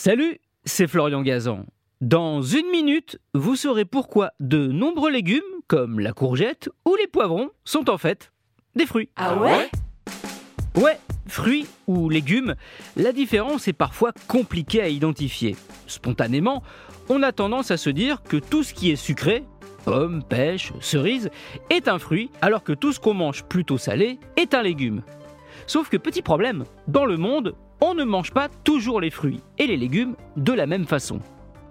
Salut, c'est Florian Gazan. Dans une minute, vous saurez pourquoi de nombreux légumes, comme la courgette ou les poivrons, sont en fait des fruits. Ah ouais Ouais, fruits ou légumes, la différence est parfois compliquée à identifier. Spontanément, on a tendance à se dire que tout ce qui est sucré, pommes, pêche, cerises, est un fruit, alors que tout ce qu'on mange plutôt salé est un légume. Sauf que petit problème, dans le monde, on ne mange pas toujours les fruits et les légumes de la même façon.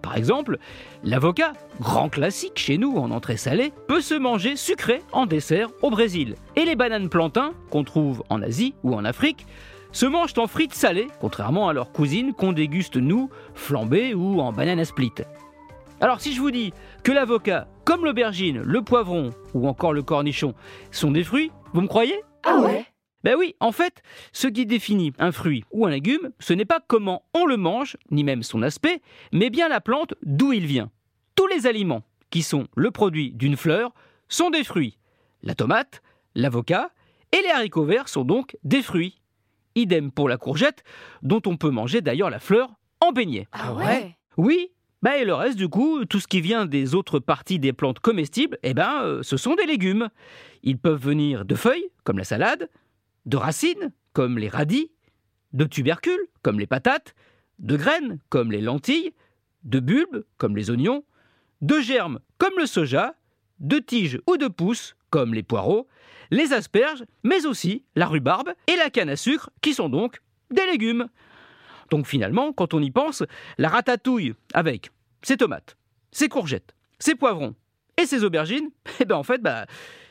Par exemple, l'avocat, grand classique chez nous en entrée salée, peut se manger sucré en dessert au Brésil. Et les bananes plantains, qu'on trouve en Asie ou en Afrique, se mangent en frites salées, contrairement à leurs cousines qu'on déguste nous, flambées ou en banane à split. Alors si je vous dis que l'avocat, comme l'aubergine, le poivron ou encore le cornichon sont des fruits, vous me croyez? Ah ouais ben oui, en fait, ce qui définit un fruit ou un légume, ce n'est pas comment on le mange, ni même son aspect, mais bien la plante d'où il vient. Tous les aliments qui sont le produit d'une fleur sont des fruits. La tomate, l'avocat et les haricots verts sont donc des fruits. Idem pour la courgette, dont on peut manger d'ailleurs la fleur en beignet. Ah ouais? Oui, bah et le reste du coup, tout ce qui vient des autres parties des plantes comestibles, eh ben, euh, ce sont des légumes. Ils peuvent venir de feuilles, comme la salade, de racines, comme les radis, de tubercules, comme les patates, de graines, comme les lentilles, de bulbes, comme les oignons, de germes, comme le soja, de tiges ou de pousses, comme les poireaux, les asperges, mais aussi la rhubarbe et la canne à sucre, qui sont donc des légumes. Donc finalement, quand on y pense, la ratatouille avec ses tomates, ses courgettes, ses poivrons et ses aubergines, eh ben en fait, bah,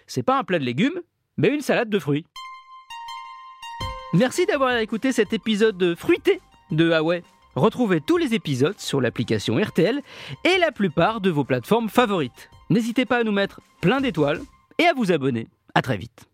c'est pas un plat de légumes, mais une salade de fruits. Merci d'avoir écouté cet épisode fruité de Huawei. Retrouvez tous les épisodes sur l'application RTL et la plupart de vos plateformes favorites. N'hésitez pas à nous mettre plein d'étoiles et à vous abonner. À très vite.